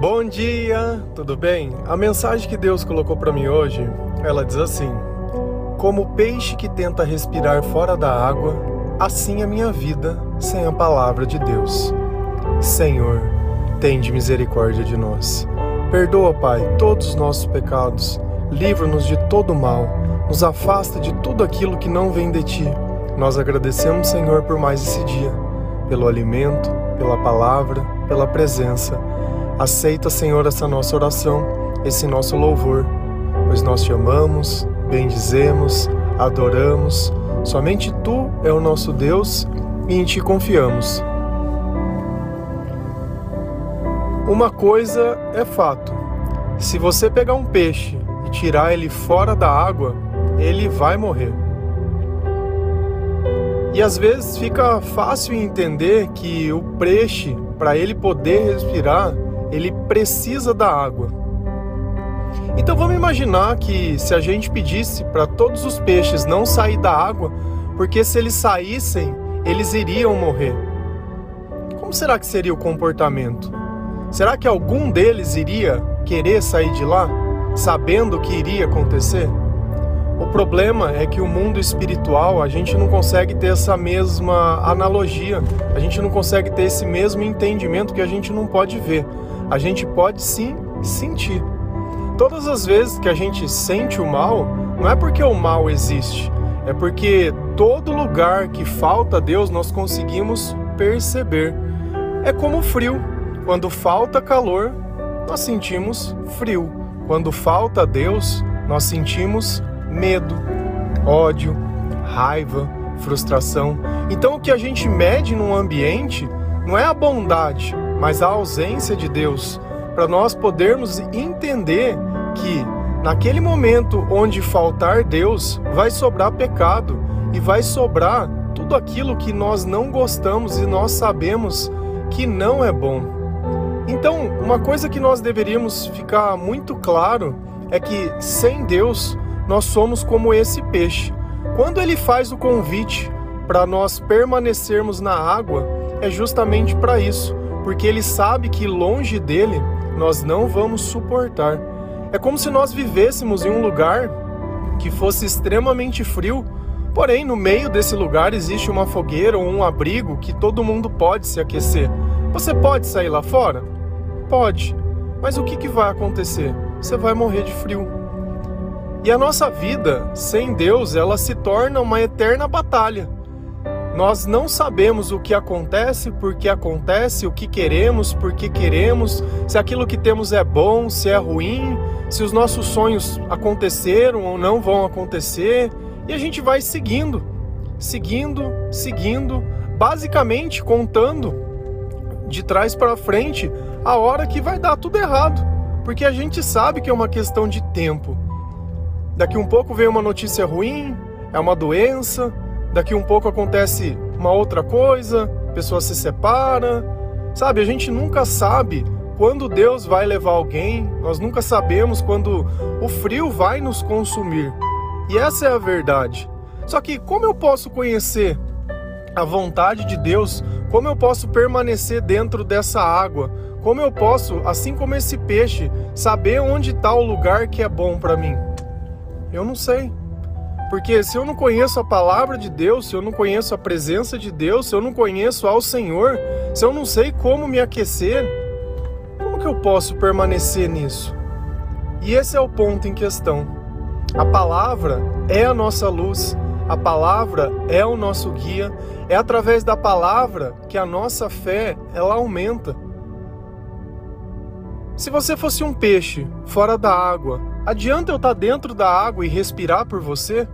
Bom dia, tudo bem? A mensagem que Deus colocou para mim hoje, ela diz assim: Como peixe que tenta respirar fora da água, assim a minha vida sem a palavra de Deus. Senhor, tende misericórdia de nós. Perdoa, Pai, todos os nossos pecados. Livra-nos de todo mal. Nos afasta de tudo aquilo que não vem de ti. Nós agradecemos, Senhor, por mais esse dia, pelo alimento, pela palavra, pela presença Aceita, Senhor, essa nossa oração, esse nosso louvor, pois nós te amamos, bendizemos, adoramos. Somente tu é o nosso Deus e em ti confiamos. Uma coisa é fato: se você pegar um peixe e tirar ele fora da água, ele vai morrer. E às vezes fica fácil entender que o peixe, para ele poder respirar, ele precisa da água. Então vamos imaginar que se a gente pedisse para todos os peixes não sair da água, porque se eles saíssem, eles iriam morrer. Como será que seria o comportamento? Será que algum deles iria querer sair de lá, sabendo o que iria acontecer? O problema é que o mundo espiritual a gente não consegue ter essa mesma analogia, a gente não consegue ter esse mesmo entendimento que a gente não pode ver a gente pode sim sentir. Todas as vezes que a gente sente o mal, não é porque o mal existe, é porque todo lugar que falta Deus nós conseguimos perceber. É como o frio. Quando falta calor, nós sentimos frio. Quando falta Deus, nós sentimos medo, ódio, raiva, frustração. Então o que a gente mede num ambiente não é a bondade, mas a ausência de Deus, para nós podermos entender que naquele momento onde faltar Deus, vai sobrar pecado e vai sobrar tudo aquilo que nós não gostamos e nós sabemos que não é bom. Então, uma coisa que nós deveríamos ficar muito claro é que sem Deus nós somos como esse peixe. Quando ele faz o convite para nós permanecermos na água, é justamente para isso porque ele sabe que longe dele nós não vamos suportar. É como se nós vivêssemos em um lugar que fosse extremamente frio, porém no meio desse lugar existe uma fogueira ou um abrigo que todo mundo pode se aquecer. Você pode sair lá fora? Pode. Mas o que, que vai acontecer? Você vai morrer de frio. E a nossa vida sem Deus, ela se torna uma eterna batalha. Nós não sabemos o que acontece, por que acontece, o que queremos, por que queremos, se aquilo que temos é bom, se é ruim, se os nossos sonhos aconteceram ou não vão acontecer, e a gente vai seguindo, seguindo, seguindo, basicamente contando de trás para frente a hora que vai dar tudo errado, porque a gente sabe que é uma questão de tempo. Daqui um pouco vem uma notícia ruim, é uma doença, daqui um pouco acontece uma outra coisa, a pessoa se separa. Sabe, a gente nunca sabe quando Deus vai levar alguém, nós nunca sabemos quando o frio vai nos consumir. E essa é a verdade. Só que como eu posso conhecer a vontade de Deus? Como eu posso permanecer dentro dessa água? Como eu posso, assim como esse peixe, saber onde está o lugar que é bom para mim? Eu não sei. Porque se eu não conheço a palavra de Deus, se eu não conheço a presença de Deus, se eu não conheço ao Senhor, se eu não sei como me aquecer, como que eu posso permanecer nisso? E esse é o ponto em questão. A palavra é a nossa luz, a palavra é o nosso guia, é através da palavra que a nossa fé ela aumenta. Se você fosse um peixe fora da água, adianta eu estar dentro da água e respirar por você?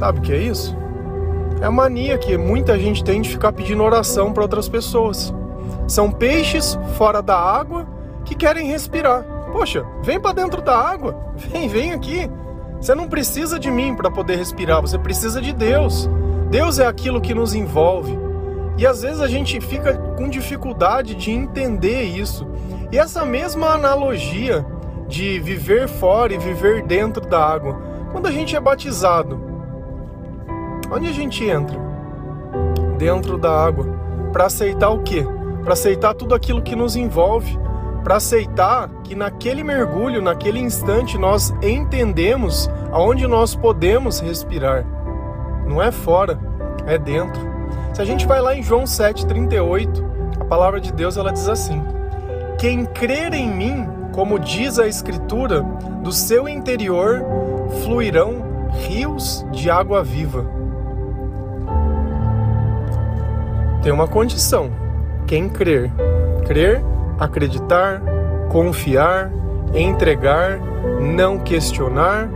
Sabe o que é isso? É a mania que muita gente tem de ficar pedindo oração para outras pessoas. São peixes fora da água que querem respirar. Poxa, vem para dentro da água. Vem, vem aqui. Você não precisa de mim para poder respirar, você precisa de Deus. Deus é aquilo que nos envolve. E às vezes a gente fica com dificuldade de entender isso. E essa mesma analogia de viver fora e viver dentro da água. Quando a gente é batizado, Onde a gente entra? Dentro da água. Para aceitar o quê? para aceitar tudo aquilo que nos envolve, para aceitar que naquele mergulho, naquele instante, nós entendemos aonde nós podemos respirar. Não é fora, é dentro. Se a gente vai lá em João 7,38, a palavra de Deus ela diz assim: Quem crer em mim, como diz a Escritura, do seu interior fluirão rios de água viva. Tem uma condição: quem crer. Crer, acreditar, confiar, entregar, não questionar.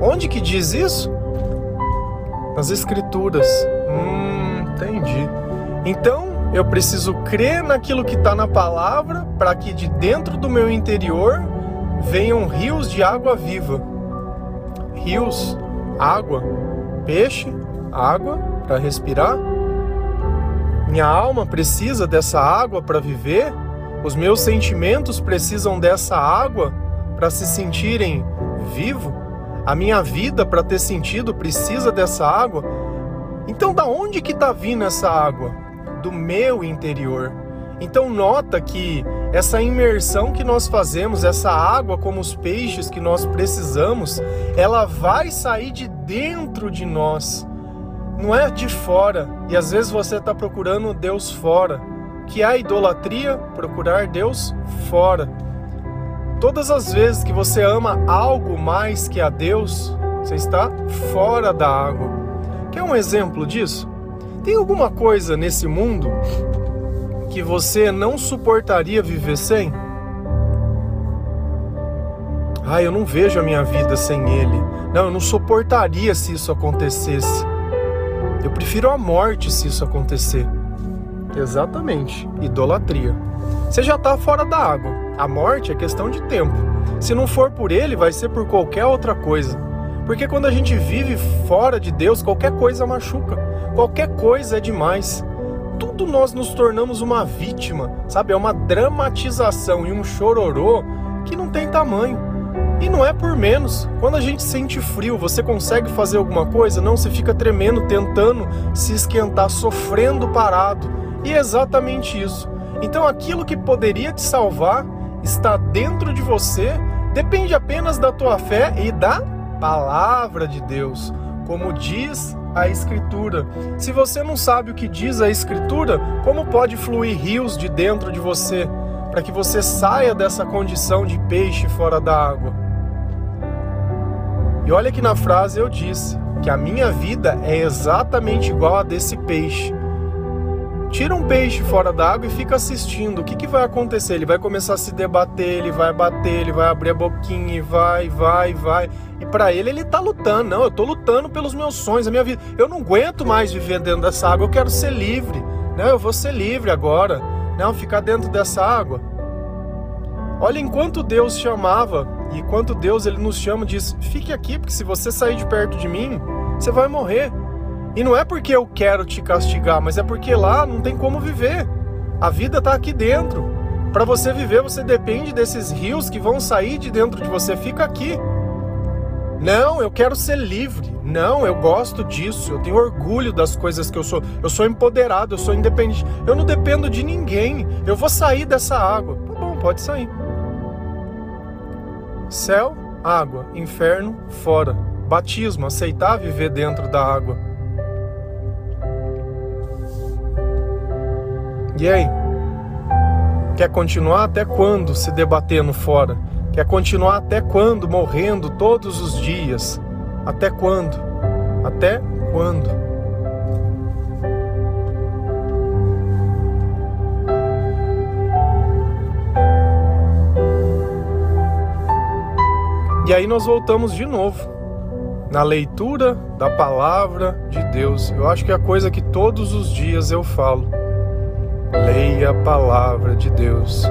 Onde que diz isso? Nas Escrituras. Hum, entendi. Então, eu preciso crer naquilo que está na palavra para que de dentro do meu interior venham rios de água viva. Rios, água, peixe, água para respirar. Minha alma precisa dessa água para viver. Os meus sentimentos precisam dessa água para se sentirem vivo. A minha vida para ter sentido precisa dessa água. Então, da onde que está vindo essa água? do meu interior. Então nota que essa imersão que nós fazemos, essa água como os peixes que nós precisamos, ela vai sair de dentro de nós, não é de fora. E às vezes você está procurando Deus fora, que a idolatria, procurar Deus fora. Todas as vezes que você ama algo mais que a Deus, você está fora da água. Quer um exemplo disso? Tem alguma coisa nesse mundo que você não suportaria viver sem? Ah, eu não vejo a minha vida sem ele. Não, eu não suportaria se isso acontecesse. Eu prefiro a morte se isso acontecer. Exatamente, idolatria. Você já está fora da água. A morte é questão de tempo. Se não for por ele, vai ser por qualquer outra coisa. Porque quando a gente vive fora de Deus, qualquer coisa machuca, qualquer coisa é demais. Tudo nós nos tornamos uma vítima, sabe? É uma dramatização e um chororô que não tem tamanho. E não é por menos. Quando a gente sente frio, você consegue fazer alguma coisa? Não, você fica tremendo, tentando se esquentar, sofrendo parado. E é exatamente isso. Então aquilo que poderia te salvar está dentro de você, depende apenas da tua fé e da palavra de Deus, como diz a Escritura. Se você não sabe o que diz a Escritura, como pode fluir rios de dentro de você para que você saia dessa condição de peixe fora da água? E olha que na frase eu disse que a minha vida é exatamente igual a desse peixe. Tira um peixe fora d'água e fica assistindo. O que, que vai acontecer? Ele vai começar a se debater, ele vai bater, ele vai abrir a boquinha e vai, vai, vai. E para ele, ele tá lutando. Não, eu tô lutando pelos meus sonhos, a minha vida. Eu não aguento mais viver dentro dessa água, eu quero ser livre. Não, eu vou ser livre agora. Não, ficar dentro dessa água. Olha, enquanto Deus chamava, e enquanto Deus ele nos chama, diz: fique aqui, porque se você sair de perto de mim, você vai morrer. E não é porque eu quero te castigar, mas é porque lá não tem como viver. A vida está aqui dentro. Para você viver, você depende desses rios que vão sair de dentro de você. Fica aqui. Não, eu quero ser livre. Não, eu gosto disso. Eu tenho orgulho das coisas que eu sou. Eu sou empoderado, eu sou independente. Eu não dependo de ninguém. Eu vou sair dessa água. Tá bom, pode sair. Céu, água, inferno, fora. Batismo, aceitar viver dentro da água. E aí? Quer continuar até quando se debatendo fora? Quer continuar até quando morrendo todos os dias? Até quando? Até quando? E aí nós voltamos de novo na leitura da palavra de Deus. Eu acho que é a coisa que todos os dias eu falo. Leia a palavra de Deus.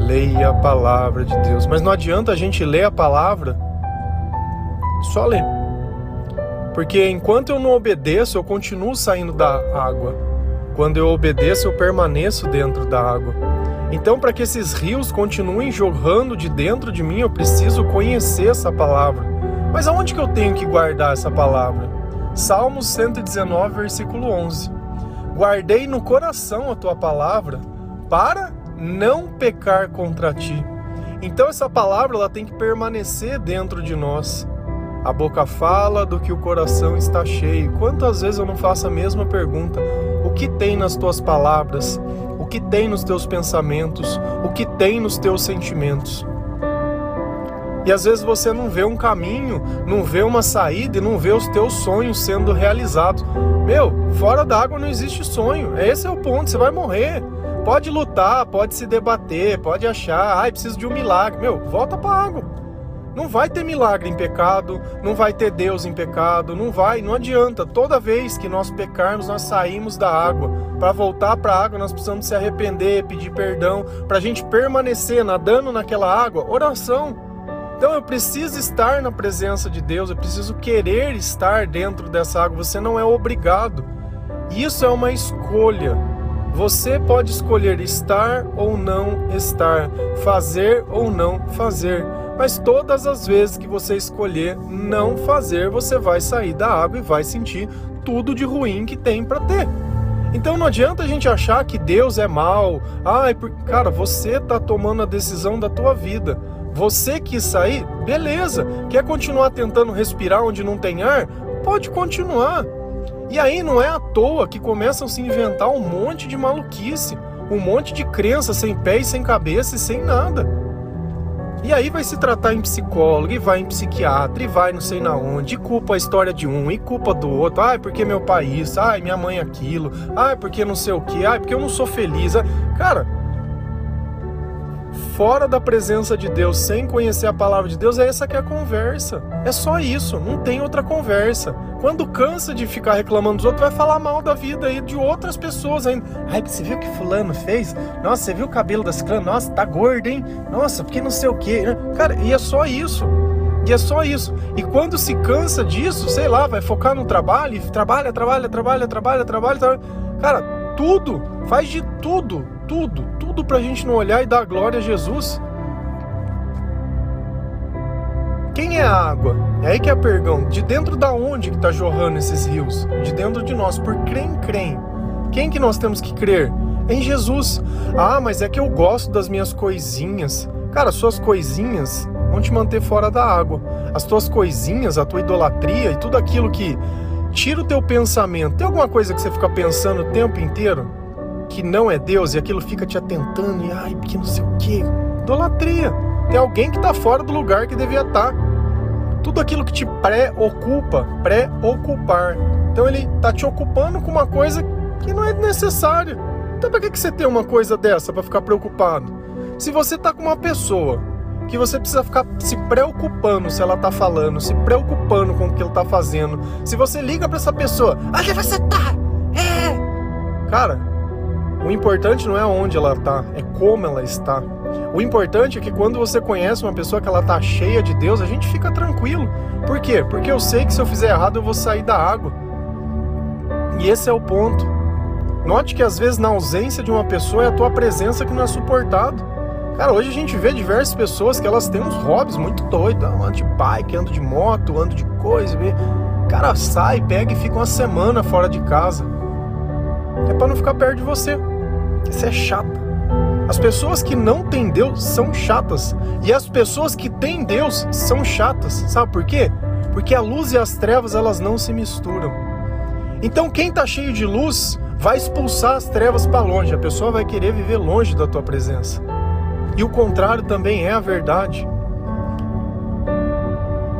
Leia a palavra de Deus. Mas não adianta a gente ler a palavra só ler. Porque enquanto eu não obedeço, eu continuo saindo da água. Quando eu obedeço, eu permaneço dentro da água. Então, para que esses rios continuem jorrando de dentro de mim, eu preciso conhecer essa palavra. Mas aonde que eu tenho que guardar essa palavra? Salmos 119, versículo 11. guardei no coração a tua palavra para não pecar contra ti. Então essa palavra ela tem que permanecer dentro de nós. A boca fala do que o coração está cheio. Quantas vezes eu não faço a mesma pergunta? O que tem nas tuas palavras? Que tem nos teus pensamentos? O que tem nos teus sentimentos? E às vezes você não vê um caminho, não vê uma saída e não vê os teus sonhos sendo realizados. Meu, fora d'água não existe sonho. Esse é o ponto, você vai morrer. Pode lutar, pode se debater, pode achar, ai, preciso de um milagre. Meu, volta para água. Não vai ter milagre em pecado, não vai ter Deus em pecado, não vai, não adianta. Toda vez que nós pecarmos, nós saímos da água. Para voltar para a água, nós precisamos se arrepender, pedir perdão. Para a gente permanecer nadando naquela água, oração. Então eu preciso estar na presença de Deus, eu preciso querer estar dentro dessa água. Você não é obrigado. Isso é uma escolha. Você pode escolher estar ou não estar, fazer ou não fazer. Mas todas as vezes que você escolher não fazer, você vai sair da água e vai sentir tudo de ruim que tem para ter. Então não adianta a gente achar que Deus é mal. Ai, cara, você está tomando a decisão da tua vida. Você quis sair? Beleza. Quer continuar tentando respirar onde não tem ar? Pode continuar. E aí não é à toa que começam a se inventar um monte de maluquice, um monte de crença sem pé e sem cabeça e sem nada. E aí vai se tratar em psicólogo, e vai em psiquiatra, e vai não sei na onde, e culpa a história de um, e culpa do outro. Ai, porque meu pai isso, ai, minha mãe aquilo, ai, porque não sei o que, ai, porque eu não sou feliz. Cara, fora da presença de Deus, sem conhecer a palavra de Deus, é essa que é a conversa. É só isso, não tem outra conversa. Quando cansa de ficar reclamando dos outros, vai falar mal da vida aí de outras pessoas ainda. Ai, você viu o que fulano fez? Nossa, você viu o cabelo da ciclana? Nossa, tá gordo, hein? Nossa, porque não sei o quê. Cara, e é só isso. E é só isso. E quando se cansa disso, sei lá, vai focar no trabalho, trabalha, trabalha, trabalha, trabalha, trabalha, trabalha. Cara, tudo, faz de tudo, tudo, tudo para a gente não olhar e dar glória a Jesus. Quem é a água? É aí que é a pergunta. De dentro da onde que está jorrando esses rios? De dentro de nós, por crem, crem. Quem que nós temos que crer? Em Jesus. Ah, mas é que eu gosto das minhas coisinhas. Cara, suas coisinhas vão te manter fora da água. As tuas coisinhas, a tua idolatria e tudo aquilo que tira o teu pensamento. Tem alguma coisa que você fica pensando o tempo inteiro? Que não é Deus e aquilo fica te atentando e ai, que não sei o que. Idolatria. Tem alguém que está fora do lugar que devia estar. Tá. Tudo aquilo que te pré-ocupa, pré-ocupar. Então ele está te ocupando com uma coisa que não é necessária. Então para que, que você tem uma coisa dessa para ficar preocupado? Se você está com uma pessoa que você precisa ficar se preocupando se ela está falando, se preocupando com o que ela está fazendo. Se você liga para essa pessoa, onde você tá? É. Cara, o importante não é onde ela está, é como ela está. O importante é que quando você conhece uma pessoa que ela está cheia de Deus, a gente fica tranquilo. Por quê? Porque eu sei que se eu fizer errado eu vou sair da água. E esse é o ponto. Note que às vezes na ausência de uma pessoa é a tua presença que não é suportado. Cara, hoje a gente vê diversas pessoas que elas têm uns hobbies muito doidos. Ah, ando de bike, ando de moto, ando de coisa. Cara, sai, pega e fica uma semana fora de casa é para não ficar perto de você. Isso é chato. As pessoas que não têm Deus são chatas. E as pessoas que têm Deus são chatas. Sabe por quê? Porque a luz e as trevas elas não se misturam. Então quem está cheio de luz vai expulsar as trevas para longe. A pessoa vai querer viver longe da tua presença. E o contrário também é a verdade.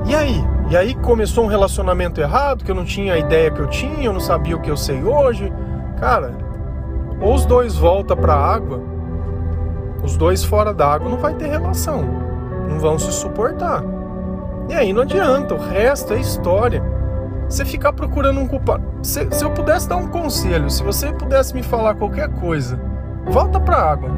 E aí? E aí começou um relacionamento errado, que eu não tinha a ideia que eu tinha, eu não sabia o que eu sei hoje. Cara, ou os dois voltam para a água, os dois fora da água não vai ter relação, não vão se suportar. E aí não adianta, o resto é história. Você ficar procurando um culpado. Se, se eu pudesse dar um conselho, se você pudesse me falar qualquer coisa, volta para a água.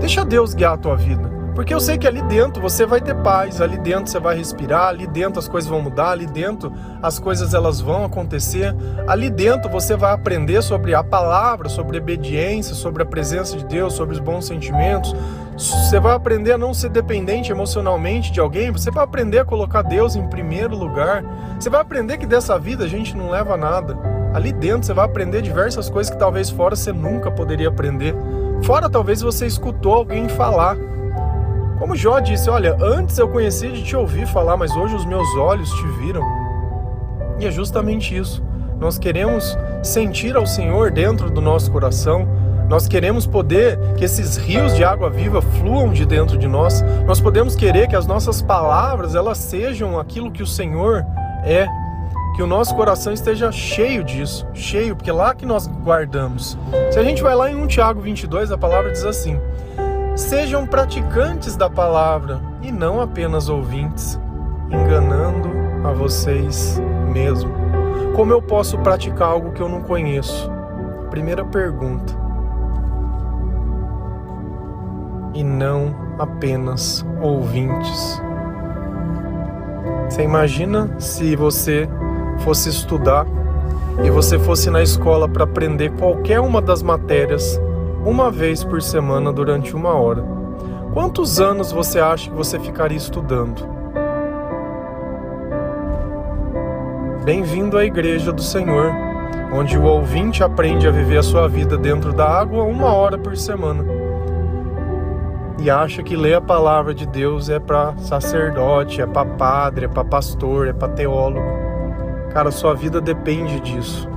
Deixa Deus guiar a tua vida. Porque eu sei que ali dentro você vai ter paz, ali dentro você vai respirar, ali dentro as coisas vão mudar, ali dentro as coisas elas vão acontecer. Ali dentro você vai aprender sobre a palavra, sobre obediência, sobre a presença de Deus, sobre os bons sentimentos. Você vai aprender a não ser dependente emocionalmente de alguém, você vai aprender a colocar Deus em primeiro lugar. Você vai aprender que dessa vida a gente não leva nada. Ali dentro você vai aprender diversas coisas que talvez fora você nunca poderia aprender. Fora talvez você escutou alguém falar. Como Jó disse, olha, antes eu conhecia de te ouvir falar, mas hoje os meus olhos te viram. E é justamente isso. Nós queremos sentir ao Senhor dentro do nosso coração. Nós queremos poder que esses rios de água viva fluam de dentro de nós. Nós podemos querer que as nossas palavras elas sejam aquilo que o Senhor é. Que o nosso coração esteja cheio disso, cheio, porque é lá que nós guardamos. Se a gente vai lá em 1 Tiago 22, a palavra diz assim: Sejam praticantes da palavra e não apenas ouvintes, enganando a vocês mesmos. Como eu posso praticar algo que eu não conheço? Primeira pergunta. E não apenas ouvintes. Você imagina se você fosse estudar e você fosse na escola para aprender qualquer uma das matérias uma vez por semana durante uma hora? Quantos anos você acha que você ficaria estudando? Bem-vindo à Igreja do Senhor, onde o ouvinte aprende a viver a sua vida dentro da água uma hora por semana. E acha que ler a palavra de Deus é para sacerdote, é para padre, é para pastor, é para teólogo. Cara, sua vida depende disso.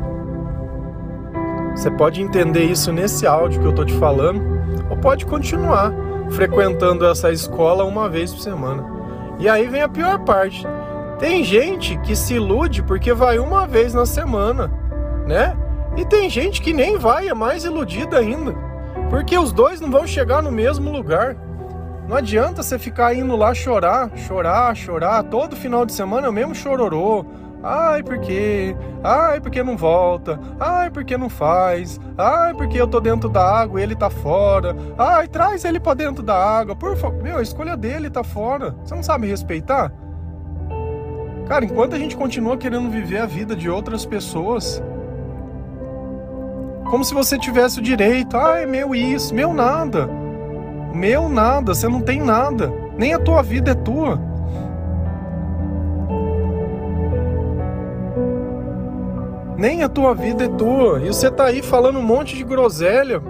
Você pode entender isso nesse áudio que eu tô te falando, ou pode continuar frequentando essa escola uma vez por semana. E aí vem a pior parte tem gente que se ilude porque vai uma vez na semana, né? E tem gente que nem vai, é mais iludida ainda. Porque os dois não vão chegar no mesmo lugar. Não adianta você ficar indo lá chorar, chorar, chorar. Todo final de semana é o mesmo chororô. Ai, por quê? Ai, porque não volta? Ai, porque não faz? Ai, porque eu tô dentro da água e ele tá fora? Ai, traz ele para dentro da água. Por favor, meu, a escolha dele tá fora. Você não sabe respeitar? Cara, enquanto a gente continua querendo viver a vida de outras pessoas, como se você tivesse o direito, é meu isso, meu nada. Meu nada, você não tem nada. Nem a tua vida é tua. Nem a tua vida é tua. E você tá aí falando um monte de groselha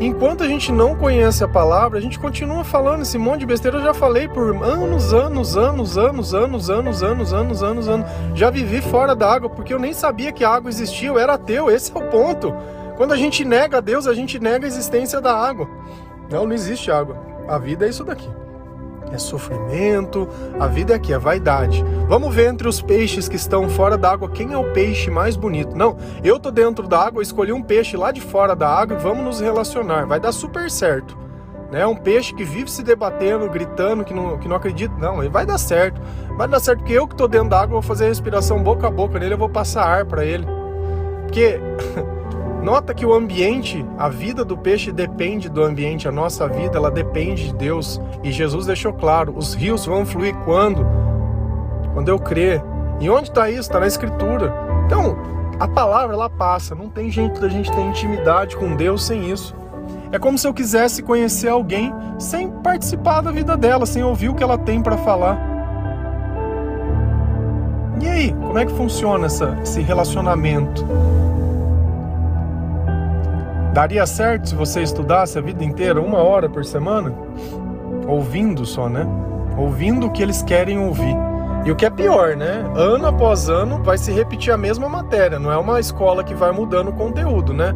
Enquanto a gente não conhece a palavra, a gente continua falando esse monte de besteira. Eu já falei por anos, anos, anos, anos, anos, anos, anos, anos, anos, anos. Já vivi fora da água porque eu nem sabia que a água existia. Eu era ateu. Esse é o ponto. Quando a gente nega a Deus, a gente nega a existência da água. Não, não existe água. A vida é isso daqui é sofrimento, a vida é aqui, é vaidade. Vamos ver entre os peixes que estão fora da água quem é o peixe mais bonito. Não, eu tô dentro da água, escolhi um peixe lá de fora da água e vamos nos relacionar. Vai dar super certo. Né? Um peixe que vive se debatendo, gritando, que não, que não acredita. Não, ele vai dar certo. Vai dar certo porque eu que tô dentro da água vou fazer respiração boca a boca nele, eu vou passar ar para ele. Porque Nota que o ambiente, a vida do peixe depende do ambiente, a nossa vida ela depende de Deus. E Jesus deixou claro: os rios vão fluir quando? Quando eu crer. E onde está isso? Está na Escritura. Então, a palavra ela passa, não tem jeito da gente ter intimidade com Deus sem isso. É como se eu quisesse conhecer alguém sem participar da vida dela, sem ouvir o que ela tem para falar. E aí, como é que funciona essa, esse relacionamento? Daria certo se você estudasse a vida inteira, uma hora por semana? Ouvindo só, né? Ouvindo o que eles querem ouvir. E o que é pior, né? Ano após ano vai se repetir a mesma matéria, não é uma escola que vai mudando o conteúdo, né?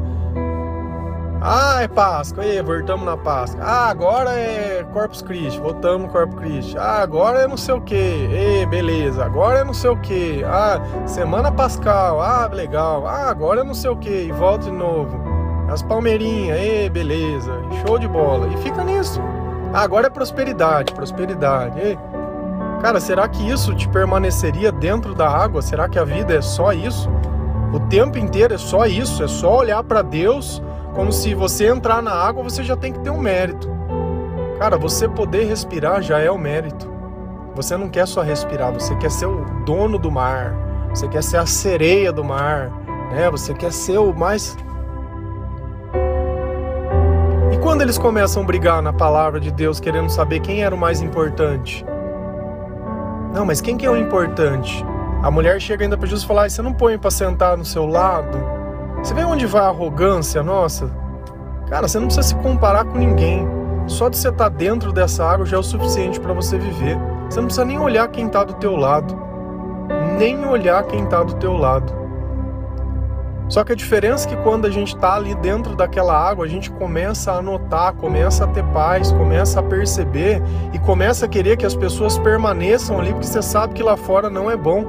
Ah, é Páscoa, aí, voltamos na Páscoa. Ah, agora é Corpus Christi, voltamos Corpus Christi. Ah, agora é não sei o que, ei, beleza, agora é não sei o que. Ah, Semana Pascal, ah, legal. Ah, agora é não sei o que, e volta de novo. As palmeirinhas, e beleza, show de bola. E fica nisso. Ah, agora é prosperidade, prosperidade. E, cara, será que isso te permaneceria dentro da água? Será que a vida é só isso? O tempo inteiro é só isso, é só olhar para Deus como se você entrar na água você já tem que ter um mérito. Cara, você poder respirar já é o mérito. Você não quer só respirar, você quer ser o dono do mar, você quer ser a sereia do mar, né? Você quer ser o mais quando eles começam a brigar na palavra de Deus, querendo saber quem era o mais importante? Não, mas quem que é o importante? A mulher chega ainda para Jesus e fala: você não põe para sentar no seu lado? Você vê onde vai a arrogância nossa? Cara, você não precisa se comparar com ninguém. Só de você estar tá dentro dessa água já é o suficiente para você viver. Você não precisa nem olhar quem está do teu lado. Nem olhar quem está do teu lado. Só que a diferença é que quando a gente está ali dentro daquela água, a gente começa a notar, começa a ter paz, começa a perceber e começa a querer que as pessoas permaneçam ali, porque você sabe que lá fora não é bom.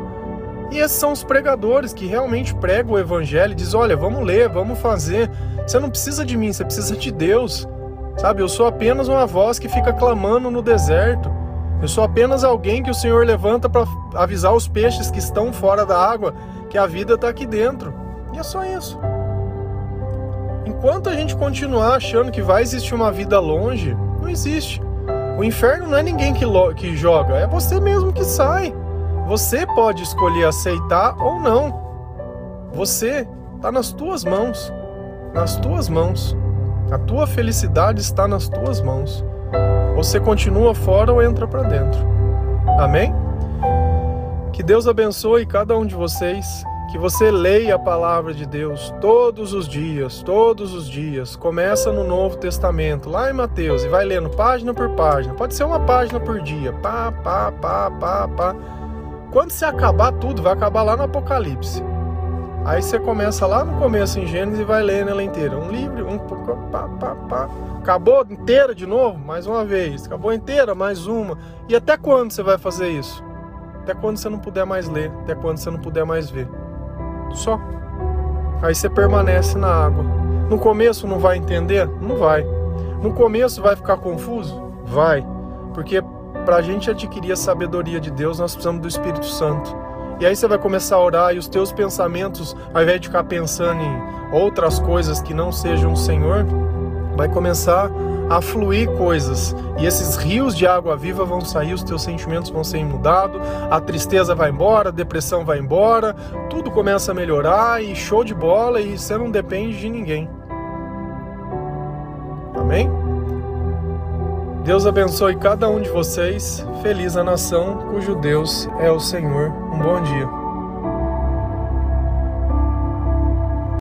E esses são os pregadores que realmente pregam o evangelho e dizem: olha, vamos ler, vamos fazer. Você não precisa de mim, você precisa de Deus. Sabe, eu sou apenas uma voz que fica clamando no deserto. Eu sou apenas alguém que o Senhor levanta para avisar os peixes que estão fora da água que a vida está aqui dentro. E é só isso. Enquanto a gente continuar achando que vai existir uma vida longe, não existe. O inferno não é ninguém que, que joga, é você mesmo que sai. Você pode escolher aceitar ou não. Você está nas tuas mãos. Nas tuas mãos. A tua felicidade está nas tuas mãos. Você continua fora ou entra para dentro. Amém? Que Deus abençoe cada um de vocês que você leia a palavra de Deus todos os dias, todos os dias. Começa no Novo Testamento, lá em Mateus, e vai lendo página por página. Pode ser uma página por dia. Pá, pá, pá, pá, pá. Quando você acabar tudo, vai acabar lá no Apocalipse. Aí você começa lá no começo em Gênesis e vai lendo ela inteira. Um livro, um pá, pá, pá. Acabou inteira de novo, mais uma vez. Acabou inteira, mais uma. E até quando você vai fazer isso? Até quando você não puder mais ler, até quando você não puder mais ver. Só. Aí você permanece na água. No começo não vai entender? Não vai. No começo vai ficar confuso? Vai. Porque para a gente adquirir a sabedoria de Deus, nós precisamos do Espírito Santo. E aí você vai começar a orar e os teus pensamentos, ao invés de ficar pensando em outras coisas que não sejam o Senhor, vai começar a fluir coisas. E esses rios de água viva vão sair, os teus sentimentos vão ser mudados, a tristeza vai embora, a depressão vai embora, tudo começa a melhorar e show de bola e você não depende de ninguém. Amém? Deus abençoe cada um de vocês. Feliz a nação cujo Deus é o Senhor. Um bom dia.